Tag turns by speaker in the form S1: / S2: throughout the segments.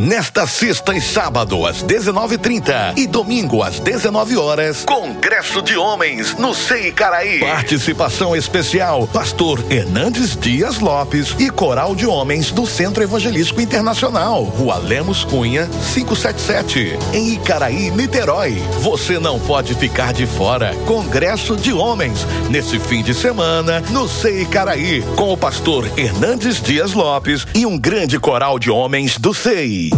S1: Nesta sexta e sábado às 19:30 e domingo às 19 horas, Congresso de Homens no Sei Caraí. Participação especial: Pastor Hernandes Dias Lopes e Coral de Homens do Centro Evangelístico Internacional, Rua Lemos Cunha, 577, em Icaraí, Niterói. Você não pode ficar de fora. Congresso de Homens nesse fim de semana no Sei Caraí, com o pastor Hernandes Dias Lopes e um grande coral de homens do SEI.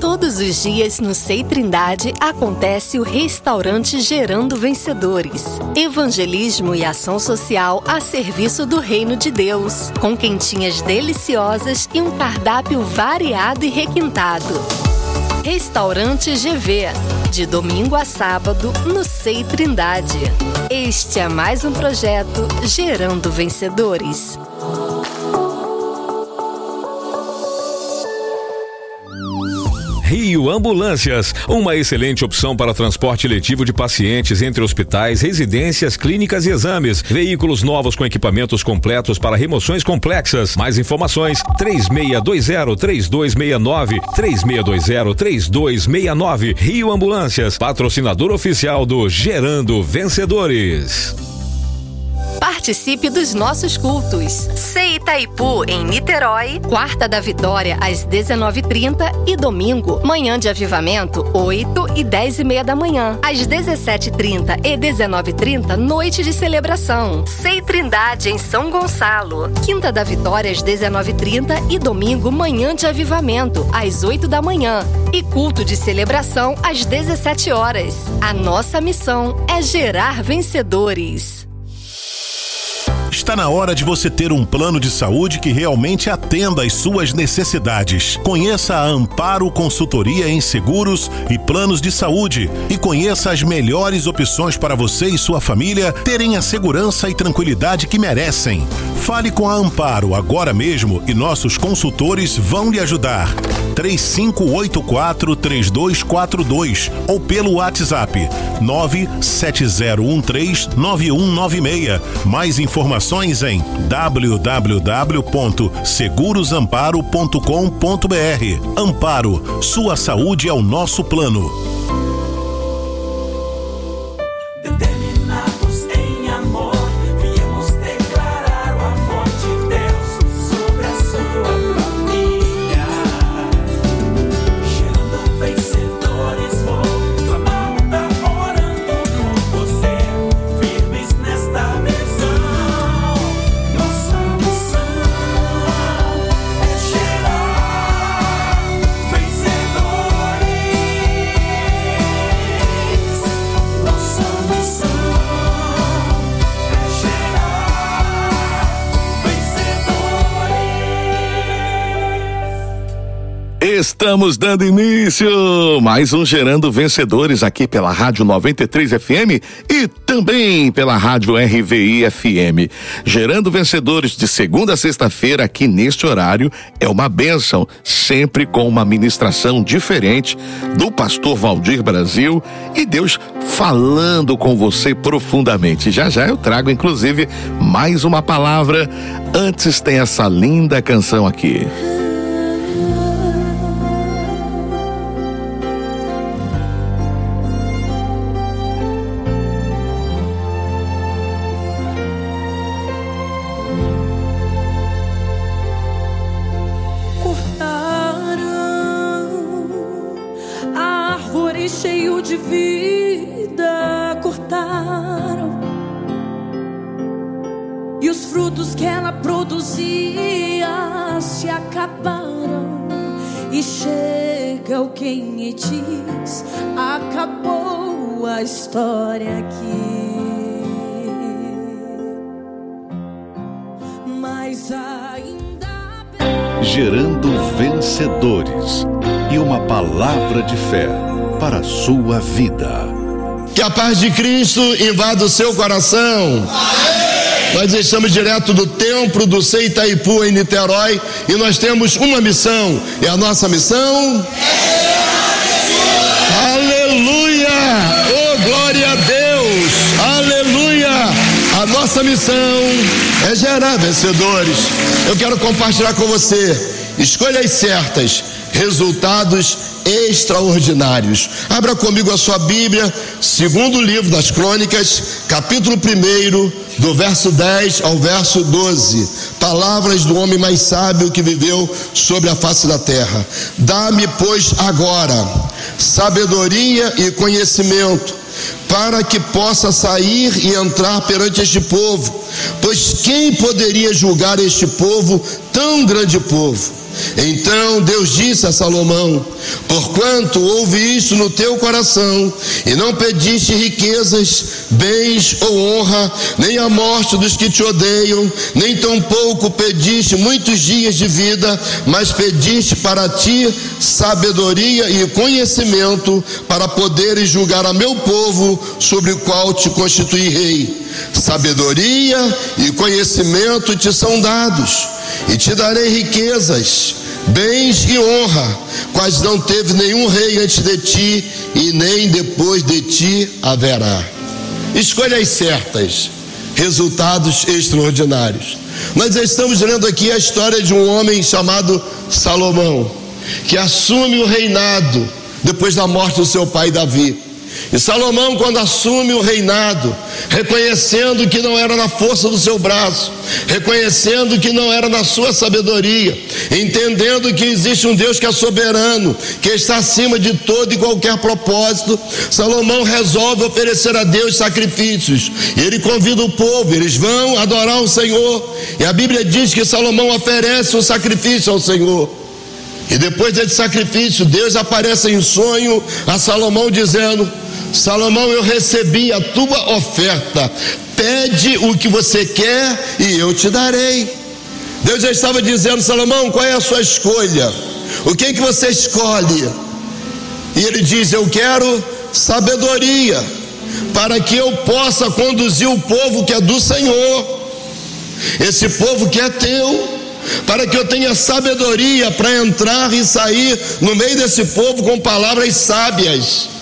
S2: Todos os dias no Sei Trindade acontece o restaurante Gerando Vencedores. Evangelismo e ação social a serviço do reino de Deus, com quentinhas deliciosas e um cardápio variado e requintado. Restaurante GV, de domingo a sábado no Sei Trindade. Este é mais um projeto Gerando Vencedores.
S3: Rio Ambulâncias, uma excelente opção para transporte letivo de pacientes entre hospitais, residências, clínicas e exames. Veículos novos com equipamentos completos para remoções complexas. Mais informações: 3620-3269, 3620-3269. Rio Ambulâncias, patrocinador oficial do Gerando Vencedores.
S2: Participe dos nossos cultos. Sei Itaipu, em Niterói, quarta da Vitória, às 19h30 e domingo, manhã de avivamento, 8 e 10 e meia da manhã. Às 17h30 e 19h30, noite de celebração. Sei Trindade, em São Gonçalo. Quinta da Vitória, às 19h30 e domingo, manhã de avivamento, às 8 da manhã. E culto de celebração, às 17 horas. A nossa missão é gerar vencedores.
S4: Está na hora de você ter um plano de saúde que realmente atenda às suas necessidades. Conheça a Amparo Consultoria em Seguros e Planos de Saúde e conheça as melhores opções para você e sua família terem a segurança e tranquilidade que merecem. Fale com a Amparo agora mesmo e nossos consultores vão lhe ajudar. 3584 3242 ou pelo WhatsApp 97013 9196. Mais informações em www.segurosamparo.com.br. Amparo, sua saúde é o nosso plano.
S1: Estamos dando início mais um Gerando Vencedores aqui pela Rádio 93 FM e também pela Rádio RVI FM. Gerando Vencedores de segunda a sexta-feira aqui neste horário é uma benção, sempre com uma ministração diferente do pastor Valdir Brasil e Deus falando com você profundamente. Já já eu trago inclusive mais uma palavra. Antes tem essa linda canção aqui.
S5: História aqui. Mas ainda.
S1: Gerando vencedores e uma palavra de fé para a sua vida.
S6: Que a paz de Cristo invada o seu coração. Nós estamos direto do templo do Seitaipu em Niterói e nós temos uma missão. E a nossa missão nossa missão é gerar vencedores. Eu quero compartilhar com você escolhas certas resultados extraordinários. Abra comigo a sua Bíblia, segundo livro das Crônicas, capítulo 1, do verso 10 ao verso 12. Palavras do homem mais sábio que viveu sobre a face da terra. Dá-me, pois, agora sabedoria e conhecimento para que possa sair e entrar perante este povo, pois quem poderia julgar este povo, tão grande povo? Então Deus disse a Salomão: Porquanto ouvi isso no teu coração, e não pediste riquezas, bens ou honra, nem a morte dos que te odeiam, nem tampouco pediste muitos dias de vida, mas pediste para ti sabedoria e conhecimento, para poderes julgar a meu povo, sobre o qual te constituí rei. Sabedoria e conhecimento te são dados, e te darei riquezas, bens e honra, quais não teve nenhum rei antes de ti, e nem depois de ti haverá. Escolhas certas, resultados extraordinários. Nós estamos lendo aqui a história de um homem chamado Salomão, que assume o reinado depois da morte do seu pai Davi. E Salomão, quando assume o reinado, reconhecendo que não era na força do seu braço, reconhecendo que não era na sua sabedoria, entendendo que existe um Deus que é soberano, que está acima de todo e qualquer propósito, Salomão resolve oferecer a Deus sacrifícios. E ele convida o povo, eles vão adorar o Senhor. E a Bíblia diz que Salomão oferece um sacrifício ao Senhor. E depois desse sacrifício, Deus aparece em sonho a Salomão dizendo: Salomão, eu recebi a tua oferta. Pede o que você quer e eu te darei. Deus já estava dizendo, Salomão, qual é a sua escolha? O que é que você escolhe? E ele diz: Eu quero sabedoria, para que eu possa conduzir o povo que é do Senhor, esse povo que é teu, para que eu tenha sabedoria para entrar e sair no meio desse povo com palavras sábias.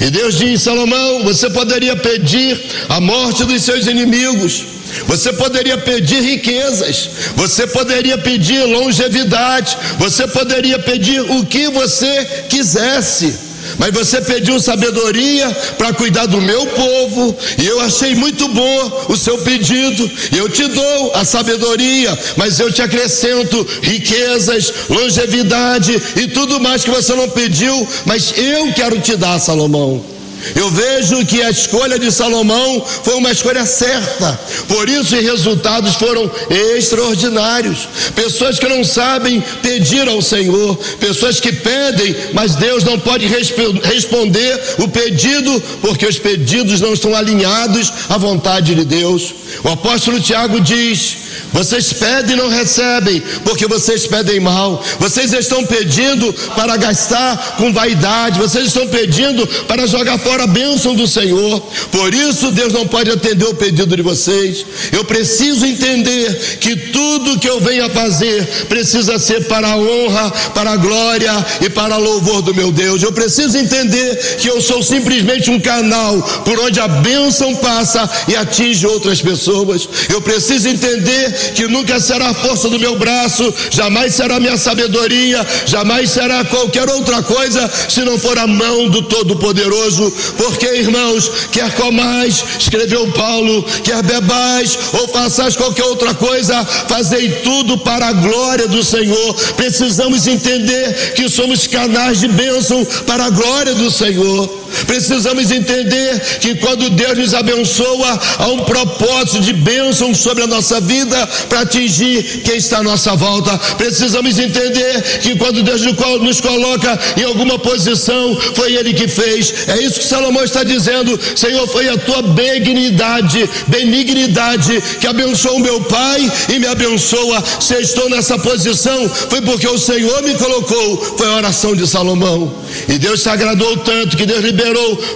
S6: E Deus diz: Salomão, você poderia pedir a morte dos seus inimigos, você poderia pedir riquezas, você poderia pedir longevidade, você poderia pedir o que você quisesse. Mas você pediu sabedoria para cuidar do meu povo, e eu achei muito bom o seu pedido, eu te dou a sabedoria, mas eu te acrescento riquezas, longevidade e tudo mais que você não pediu, mas eu quero te dar, Salomão. Eu vejo que a escolha de Salomão foi uma escolha certa, por isso os resultados foram extraordinários. Pessoas que não sabem pedir ao Senhor, pessoas que pedem, mas Deus não pode responder o pedido, porque os pedidos não estão alinhados à vontade de Deus. O apóstolo Tiago diz: vocês pedem e não recebem, porque vocês pedem mal. Vocês estão pedindo para gastar com vaidade, vocês estão pedindo para jogar fora a bênção do Senhor. Por isso, Deus não pode atender o pedido de vocês. Eu preciso entender que tudo que eu venho a fazer precisa ser para a honra, para a glória e para o louvor do meu Deus. Eu preciso entender que eu sou simplesmente um canal por onde a bênção passa e atinge outras pessoas. Eu preciso entender que nunca será a força do meu braço, jamais será minha sabedoria, jamais será qualquer outra coisa se não for a mão do Todo-Poderoso. Porque, irmãos, quer comais, escreveu Paulo, quer bebais ou façais qualquer outra coisa, fazei tudo para a glória do Senhor. Precisamos entender que somos canais de bênção para a glória do Senhor. Precisamos entender que quando Deus nos abençoa, há um propósito de bênção sobre a nossa vida para atingir quem está à nossa volta. Precisamos entender que quando Deus nos coloca em alguma posição, foi Ele que fez. É isso que Salomão está dizendo: Senhor, foi a tua benignidade, benignidade que abençoou meu pai e me abençoa. Se estou nessa posição, foi porque o Senhor me colocou. Foi a oração de Salomão. E Deus se agradou tanto que Deus liberou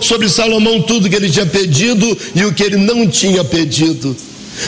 S6: sobre Salomão tudo que ele tinha pedido e o que ele não tinha pedido.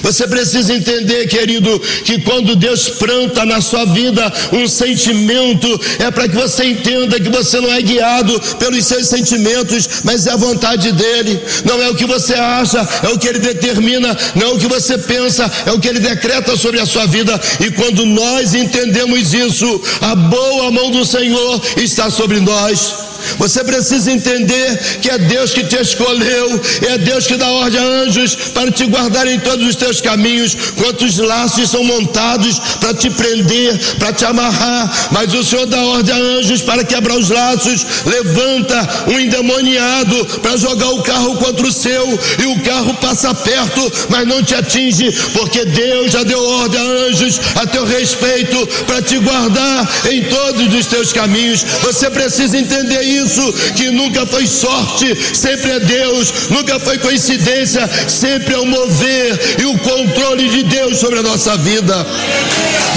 S6: Você precisa entender, querido, que quando Deus planta na sua vida um sentimento, é para que você entenda que você não é guiado pelos seus sentimentos, mas é a vontade dele. Não é o que você acha, é o que ele determina, não é o que você pensa, é o que ele decreta sobre a sua vida. E quando nós entendemos isso, a boa mão do Senhor está sobre nós. Você precisa entender que é Deus que te escolheu, é Deus que dá ordem a anjos para te guardar em todos os teus caminhos. Quantos laços são montados para te prender, para te amarrar, mas o Senhor dá ordem a anjos para quebrar os laços. Levanta um endemoniado para jogar o carro contra o seu, e o carro passa perto, mas não te atinge, porque Deus já deu ordem a anjos a teu respeito para te guardar em todos os teus caminhos. Você precisa entender isso isso que nunca foi sorte, sempre é Deus, nunca foi coincidência, sempre é o mover e o controle de Deus sobre a nossa vida.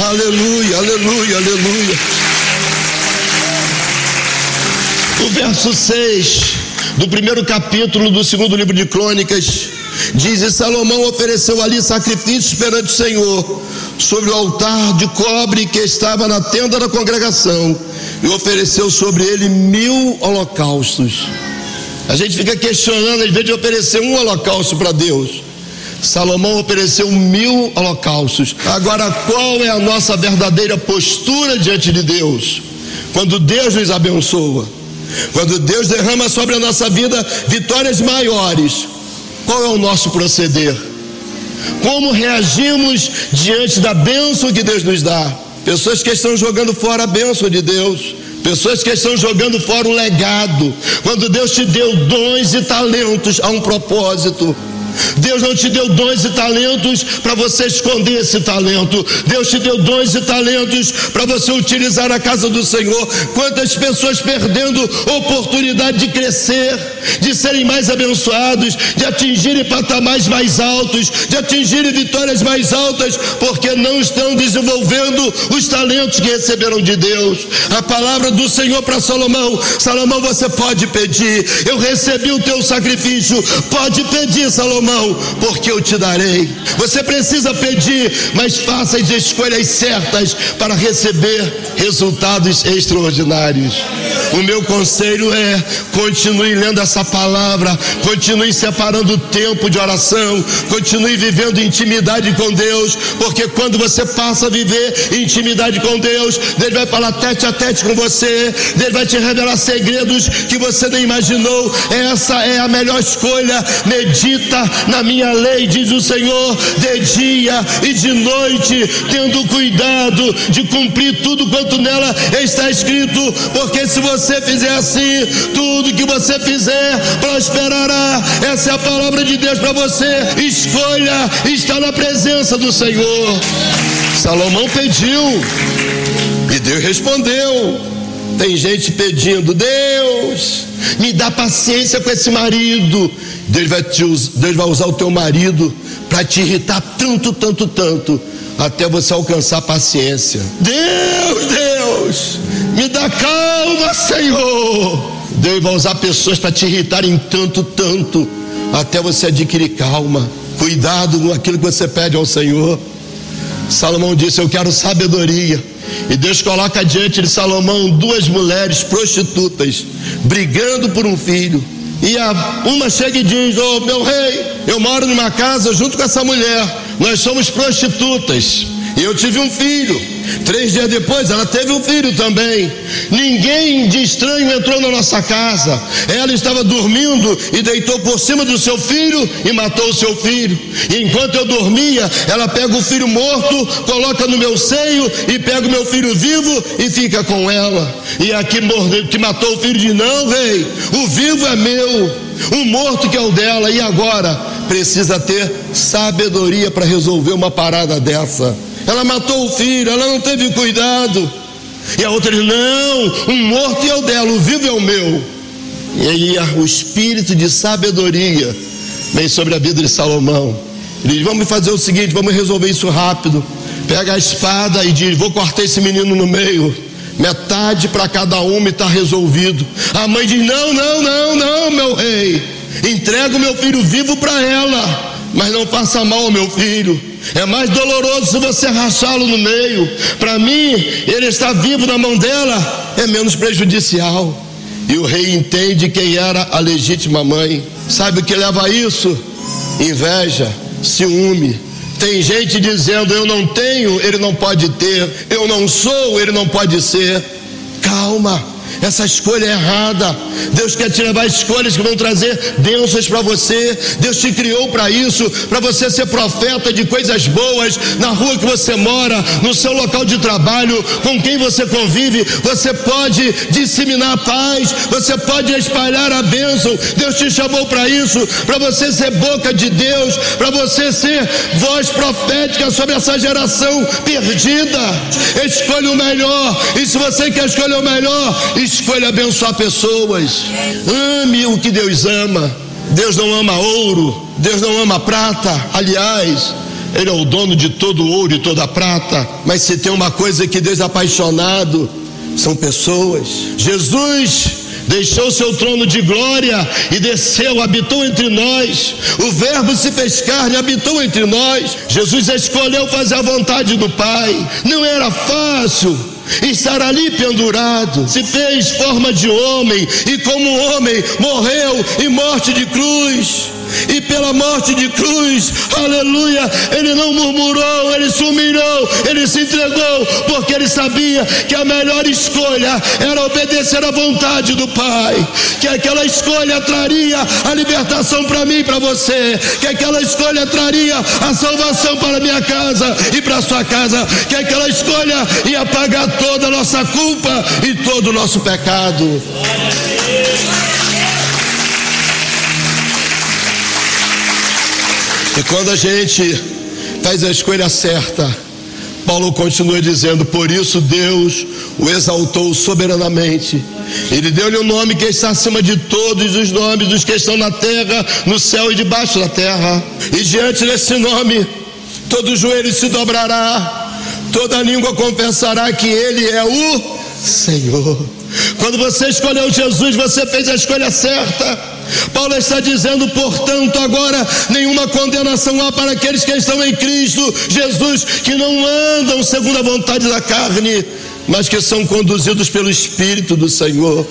S6: Aleluia, aleluia, aleluia. O verso 6 do primeiro capítulo do segundo livro de Crônicas diz: E Salomão ofereceu ali sacrifícios perante o Senhor, sobre o altar de cobre que estava na tenda da congregação e ofereceu sobre ele mil holocaustos. A gente fica questionando, às vezes, de oferecer um holocausto para Deus. Salomão ofereceu mil holocaustos. Agora, qual é a nossa verdadeira postura diante de Deus? Quando Deus nos abençoa, quando Deus derrama sobre a nossa vida vitórias maiores, qual é o nosso proceder? Como reagimos diante da bênção que Deus nos dá? Pessoas que estão jogando fora a bênção de Deus. Pessoas que estão jogando fora o legado. Quando Deus te deu dons e talentos a um propósito. Deus não te deu dons e talentos para você esconder esse talento. Deus te deu dons e talentos para você utilizar a casa do Senhor. Quantas pessoas perdendo oportunidade de crescer, de serem mais abençoados, de atingirem patamares mais altos, de atingirem vitórias mais altas, porque não estão desenvolvendo os talentos que receberam de Deus. A palavra do Senhor para Salomão: Salomão, você pode pedir. Eu recebi o teu sacrifício. Pode pedir, Salomão mão, porque eu te darei. Você precisa pedir, mas faça as escolhas certas para receber resultados extraordinários. O meu conselho é: continue lendo essa palavra, continue separando tempo de oração, continue vivendo intimidade com Deus, porque quando você passa a viver intimidade com Deus, Deus vai falar tete a tete com você, Deus vai te revelar segredos que você nem imaginou. Essa é a melhor escolha. Medita na minha lei, diz o Senhor, de dia e de noite, tendo cuidado de cumprir tudo quanto nela está escrito, porque se você fizer assim, tudo que você fizer prosperará. Essa é a palavra de Deus para você. Escolha estar na presença do Senhor. Salomão pediu e Deus respondeu. Tem gente pedindo, Deus, me dá paciência com esse marido. Deus vai, te, Deus vai usar o teu marido para te irritar tanto, tanto, tanto, até você alcançar paciência. Deus, Deus, me dá calma, Senhor. Deus vai usar pessoas para te irritarem tanto, tanto, até você adquirir calma. Cuidado com aquilo que você pede ao Senhor. Salomão disse: Eu quero sabedoria. E Deus coloca diante de Salomão duas mulheres prostitutas, brigando por um filho. E a, uma chega e diz: Ô oh, meu rei, eu moro numa casa junto com essa mulher, nós somos prostitutas. Eu tive um filho. Três dias depois, ela teve um filho também. Ninguém de estranho entrou na nossa casa. Ela estava dormindo e deitou por cima do seu filho e matou o seu filho. E enquanto eu dormia, ela pega o filho morto, coloca no meu seio e pega o meu filho vivo e fica com ela. E aqui que matou o filho diz: Não, rei, o vivo é meu, o morto que é o dela. E agora? Precisa ter sabedoria para resolver uma parada dessa. Ela matou o filho, ela não teve cuidado. E a outra diz: Não, um morto é o dela, o vivo é o meu. E aí o espírito de sabedoria vem sobre a vida de Salomão. Ele diz: Vamos fazer o seguinte, vamos resolver isso rápido. Pega a espada e diz: Vou cortar esse menino no meio. Metade para cada uma e está resolvido. A mãe diz: Não, não, não, não, meu rei. Entrega o meu filho vivo para ela mas não faça mal ao meu filho. É mais doloroso se você rachá-lo no meio. Para mim, ele está vivo na mão dela, é menos prejudicial. E o rei entende quem era a legítima mãe. Sabe o que leva a isso? Inveja, ciúme. Tem gente dizendo: Eu não tenho, ele não pode ter. Eu não sou, ele não pode ser. Calma. Essa escolha é errada. Deus quer te levar escolhas que vão trazer bênçãos para você. Deus te criou para isso, para você ser profeta de coisas boas na rua que você mora, no seu local de trabalho, com quem você convive. Você pode disseminar a paz, você pode espalhar a bênção. Deus te chamou para isso, para você ser boca de Deus, para você ser voz profética sobre essa geração perdida. Escolha o melhor, e se você quer escolher o melhor, Escolha abençoar pessoas. Ame o que Deus ama. Deus não ama ouro, Deus não ama prata. Aliás, Ele é o dono de todo ouro e toda prata. Mas se tem uma coisa que Deus é apaixonado, são pessoas. Jesus deixou seu trono de glória e desceu, habitou entre nós. O Verbo se fez carne, habitou entre nós. Jesus escolheu fazer a vontade do Pai. Não era fácil estar ali pendurado, se fez forma de homem e, como homem, morreu em morte de cruz e pela morte de cruz, aleluia, ele não murmurou, ele se humilhou, ele se entregou, porque ele sabia que a melhor escolha era obedecer à vontade do Pai, que aquela escolha traria a libertação para mim e para você, que aquela escolha traria a salvação para minha casa e para sua casa, que aquela escolha ia pagar toda a nossa culpa e todo o nosso pecado. E quando a gente faz a escolha certa, Paulo continua dizendo: Por isso Deus o exaltou soberanamente. Ele deu-lhe o um nome que está acima de todos os nomes dos que estão na terra, no céu e debaixo da terra. E diante desse nome, todo joelho se dobrará, toda língua confessará que Ele é o Senhor. Quando você escolheu Jesus, você fez a escolha certa. Paulo está dizendo, portanto, agora nenhuma condenação há para aqueles que estão em Cristo Jesus, que não andam segundo a vontade da carne, mas que são conduzidos pelo Espírito do Senhor.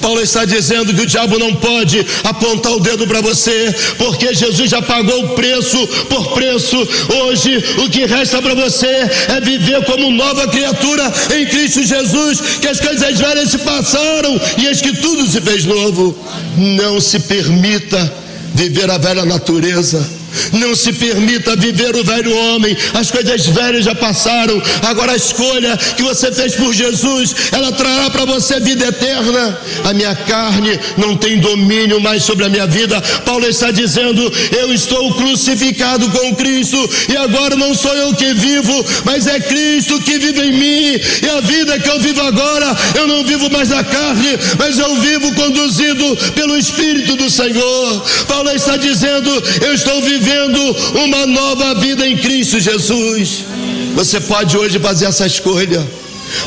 S6: Paulo está dizendo que o diabo não pode apontar o dedo para você, porque Jesus já pagou o preço por preço. Hoje o que resta para você é viver como nova criatura em Cristo Jesus, que as coisas velhas se passaram e eis que tudo se fez novo. Não se permita viver a velha natureza não se permita viver o velho homem. As coisas velhas já passaram. Agora a escolha que você fez por Jesus, ela trará para você vida eterna. A minha carne não tem domínio mais sobre a minha vida. Paulo está dizendo: Eu estou crucificado com Cristo e agora não sou eu que vivo, mas é Cristo que vive em mim. E a vida que eu vivo agora, eu não vivo mais na carne, mas eu vivo conduzido pelo Espírito do Senhor. Paulo está dizendo: Eu estou vivendo vivendo uma nova vida em Cristo Jesus. Você pode hoje fazer essa escolha.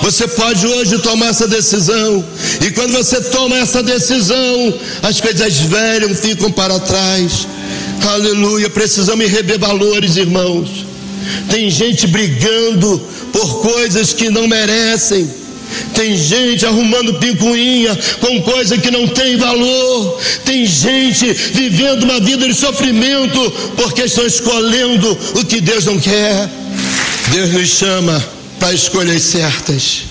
S6: Você pode hoje tomar essa decisão. E quando você toma essa decisão, as coisas velhas ficam para trás. Aleluia. Precisamos rever valores, irmãos. Tem gente brigando por coisas que não merecem tem gente arrumando picuinha com coisa que não tem valor. Tem gente vivendo uma vida de sofrimento porque estão escolhendo o que Deus não quer. Deus nos chama para escolhas certas.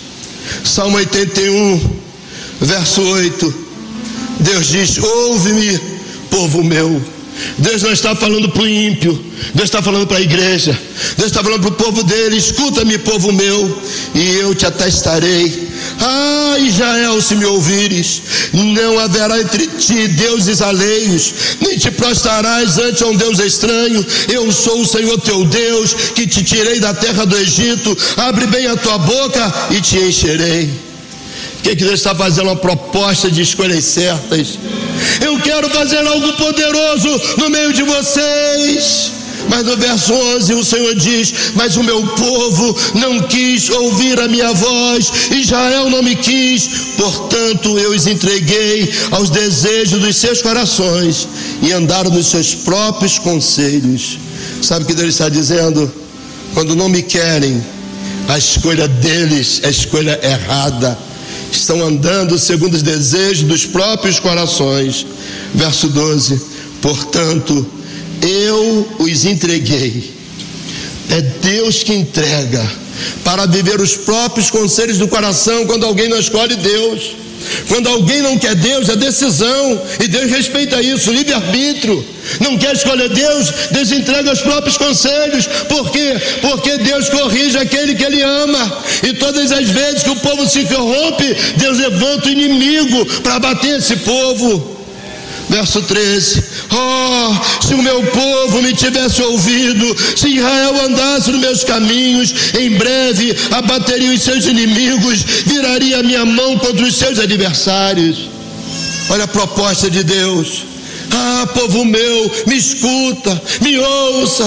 S6: Salmo 81, verso 8. Deus diz: Ouve-me, povo meu Deus não está falando para o ímpio, Deus está falando para a igreja, Deus está falando para o povo dele: escuta-me, povo meu, e eu te atestarei. Ah, Israel, se me ouvires, não haverá entre ti deuses alheios, nem te prostrarás ante um Deus estranho. Eu sou o Senhor teu Deus, que te tirei da terra do Egito. Abre bem a tua boca e te encherei. Que, que Deus está fazendo? Uma proposta de escolhas certas. Eu quero fazer algo poderoso no meio de vocês Mas no verso 11 o Senhor diz: Mas o meu povo não quis ouvir a minha voz, Israel não me quis, portanto eu os entreguei aos desejos dos seus corações e andaram nos seus próprios conselhos. Sabe o que Deus está dizendo? Quando não me querem, a escolha deles é a escolha errada. Estão andando segundo os desejos dos próprios corações. Verso 12: Portanto, eu os entreguei. É Deus que entrega para viver os próprios conselhos do coração quando alguém não escolhe Deus. Quando alguém não quer Deus, é decisão, e Deus respeita isso, livre-arbítrio. Não quer escolher Deus, Deus entrega os próprios conselhos. Por quê? Porque Deus corrige aquele que Ele ama. E todas as vezes que o povo se corrompe, Deus levanta o inimigo para bater esse povo. Verso 13: Oh, se o meu povo me tivesse ouvido, se Israel andasse nos meus caminhos, em breve abateria os seus inimigos, viraria a minha mão contra os seus adversários. Olha a proposta de Deus. Ah, povo meu, me escuta, me ouça.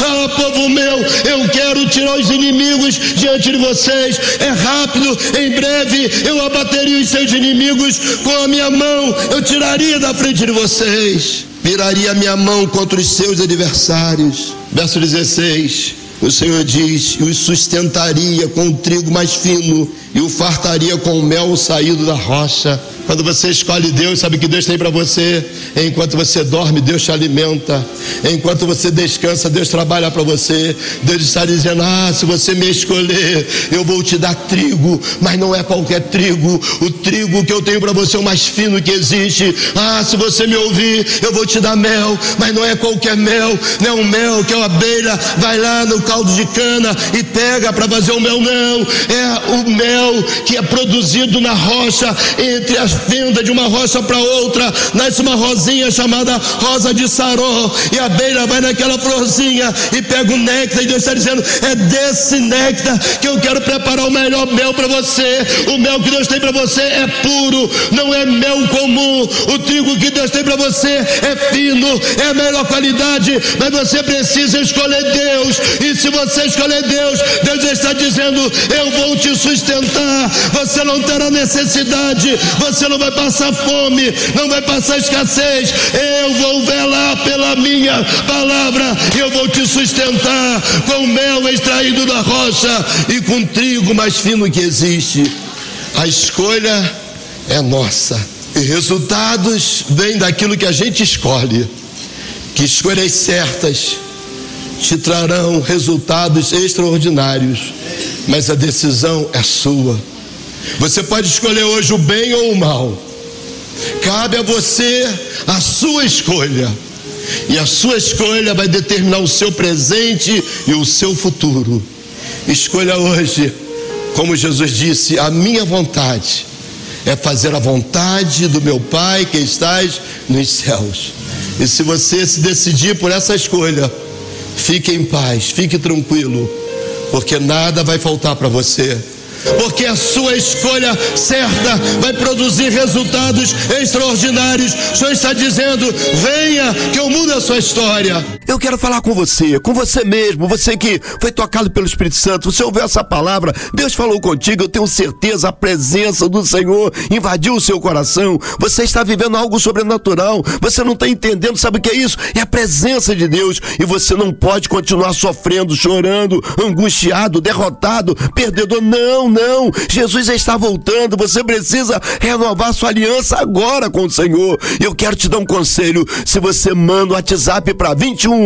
S6: Ah, povo meu, eu quero tirar os inimigos diante de vocês. É rápido, em breve eu abateria os seus inimigos com a minha mão, eu tiraria da frente de vocês. Viraria a minha mão contra os seus adversários. Verso 16. O Senhor diz: os sustentaria com o trigo mais fino e o fartaria com o mel saído da rocha. Quando você escolhe Deus, sabe que Deus tem para você. Enquanto você dorme, Deus te alimenta. Enquanto você descansa, Deus trabalha para você. Deus está dizendo: Ah, se você me escolher, eu vou te dar trigo, mas não é qualquer trigo. O trigo que eu tenho para você é o mais fino que existe. Ah, se você me ouvir, eu vou te dar mel, mas não é qualquer mel. Não é um mel que a abelha vai lá no caldo de cana e pega para fazer o mel, não. É o mel que é produzido na rocha entre as fendas de uma rocha para outra, nasce uma rosinha chamada rosa de saró, e a abelha vai naquela florzinha e pega o néctar, e Deus está dizendo: é desse néctar que eu quero preparar o melhor mel para você. O mel que Deus tem para você é puro, não é mel comum. O trigo que Deus tem para você é fino, é a melhor qualidade, mas você precisa escolher Deus, e se você escolher Deus, Deus está dizendo: eu vou te sustentar, você não terá necessidade, você não vai passar fome, não vai passar escassez. Eu vou velar pela minha palavra, eu vou te sustentar com mel extraído da rocha e com trigo mais fino que existe. A escolha é nossa. E resultados vêm daquilo que a gente escolhe. Que escolhas certas te trarão resultados extraordinários, mas a decisão é sua. Você pode escolher hoje o bem ou o mal. Cabe a você a sua escolha. E a sua escolha vai determinar o seu presente e o seu futuro. Escolha hoje, como Jesus disse, a minha vontade é fazer a vontade do meu Pai que estás nos céus. E se você se decidir por essa escolha, fique em paz, fique tranquilo, porque nada vai faltar para você porque a sua escolha certa vai produzir resultados extraordinários. O Senhor está dizendo: venha, que eu mudo a sua história.
S7: Eu quero falar com você, com você mesmo, você que foi tocado pelo Espírito Santo, você ouviu essa palavra, Deus falou contigo, eu tenho certeza, a presença do Senhor invadiu o seu coração, você está vivendo algo sobrenatural, você não está entendendo, sabe o que é isso? É a presença de Deus e você não pode continuar sofrendo, chorando, angustiado, derrotado, perdedor, não, não, Jesus já está voltando, você precisa renovar sua aliança agora com o Senhor. Eu quero te dar um conselho, se você manda o WhatsApp para 21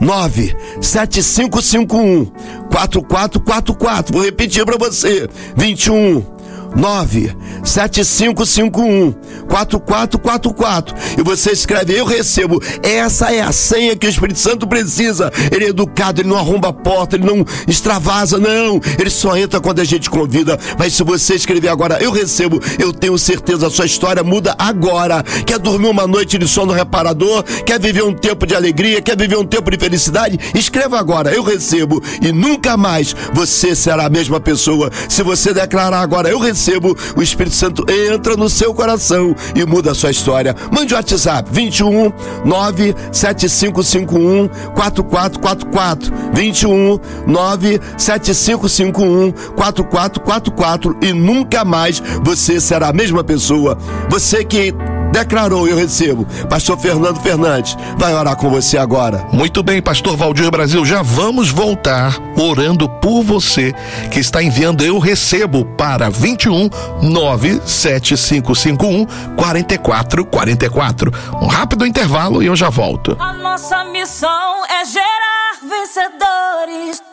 S7: 97551 4444. Vou repetir para você. 21 97551 4444 e você escreve eu recebo. Essa é a senha que o Espírito Santo precisa. Ele é educado, ele não arromba a porta, ele não extravasa, não. Ele só entra quando a gente convida. Mas se você escrever agora eu recebo, eu tenho certeza a sua história muda agora. Quer dormir uma noite de sono reparador? Quer viver um tempo de alegria? Quer viver um tempo de felicidade? Escreva agora eu recebo e nunca mais você será a mesma pessoa. Se você declarar agora eu recebo recebo, o Espírito Santo entra no seu coração e muda a sua história. Mande o WhatsApp 21 97551 4444 21 97551 4444 e nunca mais você será a mesma pessoa. Você que declarou eu recebo. Pastor Fernando Fernandes vai orar com você agora.
S1: Muito bem, Pastor Valdir Brasil, já vamos voltar orando por você que está enviando eu recebo para 21 97551 4444. Um rápido intervalo e eu já volto.
S5: A nossa missão é gerar vencedores.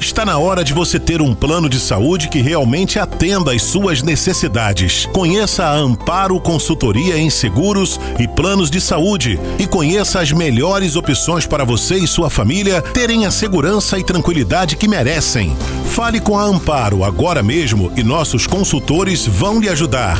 S4: Está na hora de você ter um plano de saúde que realmente atenda às suas necessidades. Conheça a Amparo Consultoria em Seguros e Planos de Saúde e conheça as melhores opções para você e sua família terem a segurança e tranquilidade que merecem. Fale com a Amparo agora mesmo e nossos consultores vão lhe ajudar.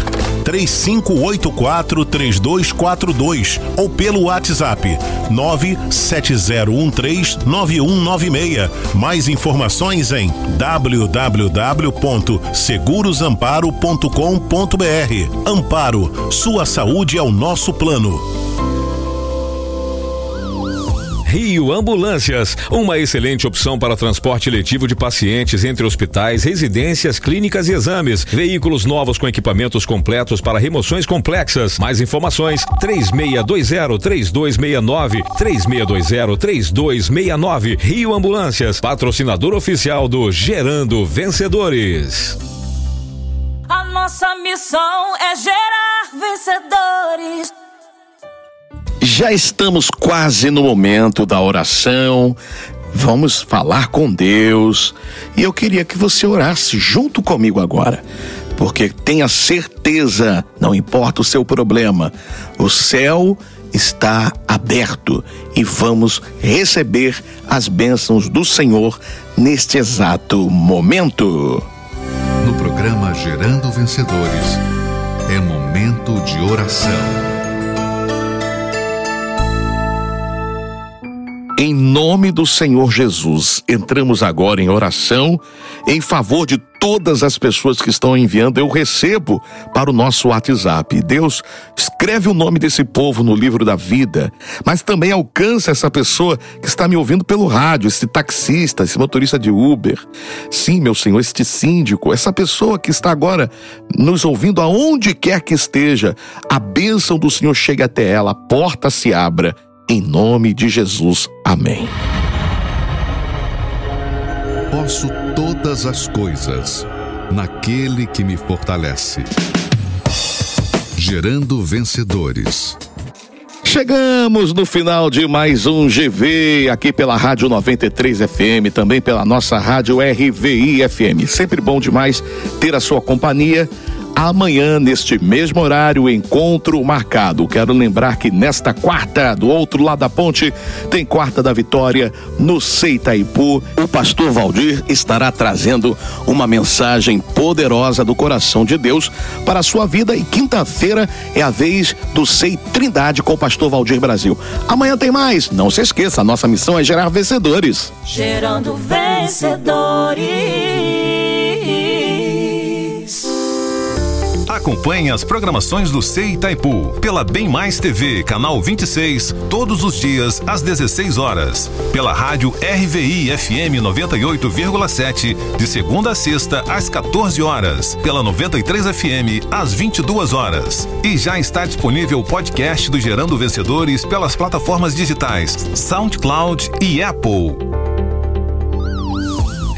S4: 3584 3242 ou pelo WhatsApp 97013 9196. Mais informações em www.segurosamparo.com.br. Amparo, sua saúde é o nosso plano.
S3: Rio Ambulâncias, uma excelente opção para transporte letivo de pacientes entre hospitais, residências, clínicas e exames. Veículos novos com equipamentos completos para remoções complexas. Mais informações: 3620-3269, 3620-3269. Rio Ambulâncias, patrocinador oficial do Gerando Vencedores.
S5: A nossa missão é gerar vencedores.
S1: Já estamos quase no momento da oração. Vamos falar com Deus. E eu queria que você orasse junto comigo agora. Porque tenha certeza, não importa o seu problema, o céu está aberto e vamos receber as bênçãos do Senhor neste exato momento.
S8: No programa Gerando Vencedores, é momento de oração.
S1: Em nome do Senhor Jesus, entramos agora em oração em favor de todas as pessoas que estão enviando. Eu recebo para o nosso WhatsApp. Deus, escreve o nome desse povo no livro da vida, mas também alcança essa pessoa que está me ouvindo pelo rádio, esse taxista, esse motorista de Uber. Sim, meu Senhor, este síndico, essa pessoa que está agora nos ouvindo aonde quer que esteja. A bênção do Senhor chegue até ela, a porta se abra em nome de Jesus. Amém.
S8: Posso todas as coisas naquele que me fortalece. Gerando vencedores.
S1: Chegamos no final de mais um GV aqui pela Rádio 93 FM, também pela nossa Rádio RVI FM. Sempre bom demais ter a sua companhia amanhã, neste mesmo horário, encontro marcado. Quero lembrar que nesta quarta, do outro lado da ponte, tem quarta da vitória no Seitaipu. O pastor Valdir estará trazendo uma mensagem poderosa do coração de Deus para a sua vida. E quinta-feira é a vez do Sei Trindade com o pastor Valdir Brasil. Amanhã tem mais. Não se esqueça, a nossa missão é gerar vencedores.
S5: Gerando vencedores.
S9: Acompanhe as programações do Sei Itaipu pela Bem Mais TV, canal 26, todos os dias às 16 horas. Pela rádio RVI FM 98,7, de segunda a sexta às 14 horas. Pela 93 FM às 22 horas. E já está disponível o podcast do Gerando Vencedores pelas plataformas digitais SoundCloud e Apple.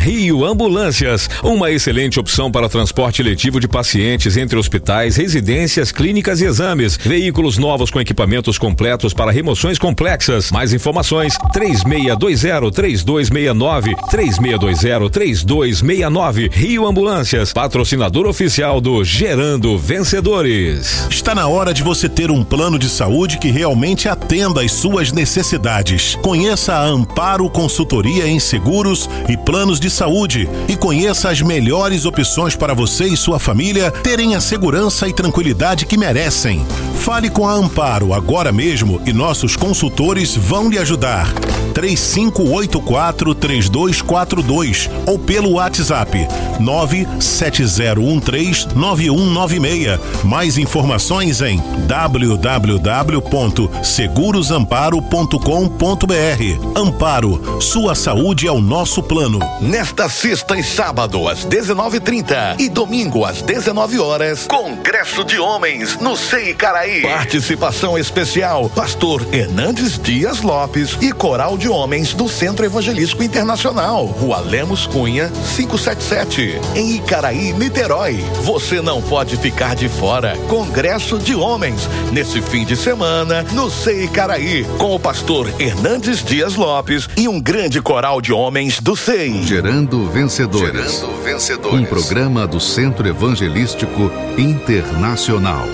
S3: Rio Ambulâncias, uma excelente opção para transporte letivo de pacientes entre hospitais, residências, clínicas e exames. Veículos novos com equipamentos completos para remoções complexas. Mais informações: 3620-3269, 3620-3269. Rio Ambulâncias, patrocinador oficial do Gerando Vencedores.
S4: Está na hora de você ter um plano de saúde que realmente atenda às suas necessidades. Conheça a Amparo Consultoria em Seguros e Planos de Saúde e conheça as melhores opções para você e sua família terem a segurança e tranquilidade que merecem. Fale com a Amparo agora mesmo e nossos consultores vão lhe ajudar. 3584 3242 ou pelo WhatsApp 97013 9196. Mais informações em www.segurosamparo.com.br. Amparo, sua saúde é o nosso plano.
S1: Nesta sexta e sábado às 19:30 e domingo às 19 horas, Congresso de Homens no Sei Caraí. Participação especial: Pastor Hernandes Dias Lopes e Coral de Homens do Centro Evangelístico Internacional, Rua Lemos Cunha, 577, em Icaraí, Niterói. Você não pode ficar de fora. Congresso de Homens, nesse fim de semana, no Sei Caraí, com o pastor Hernandes Dias Lopes e um grande coral de homens do SEI.
S8: Gerando Vencedores.
S1: Gerando Vencedores.
S8: Um programa do Centro Evangelístico Internacional.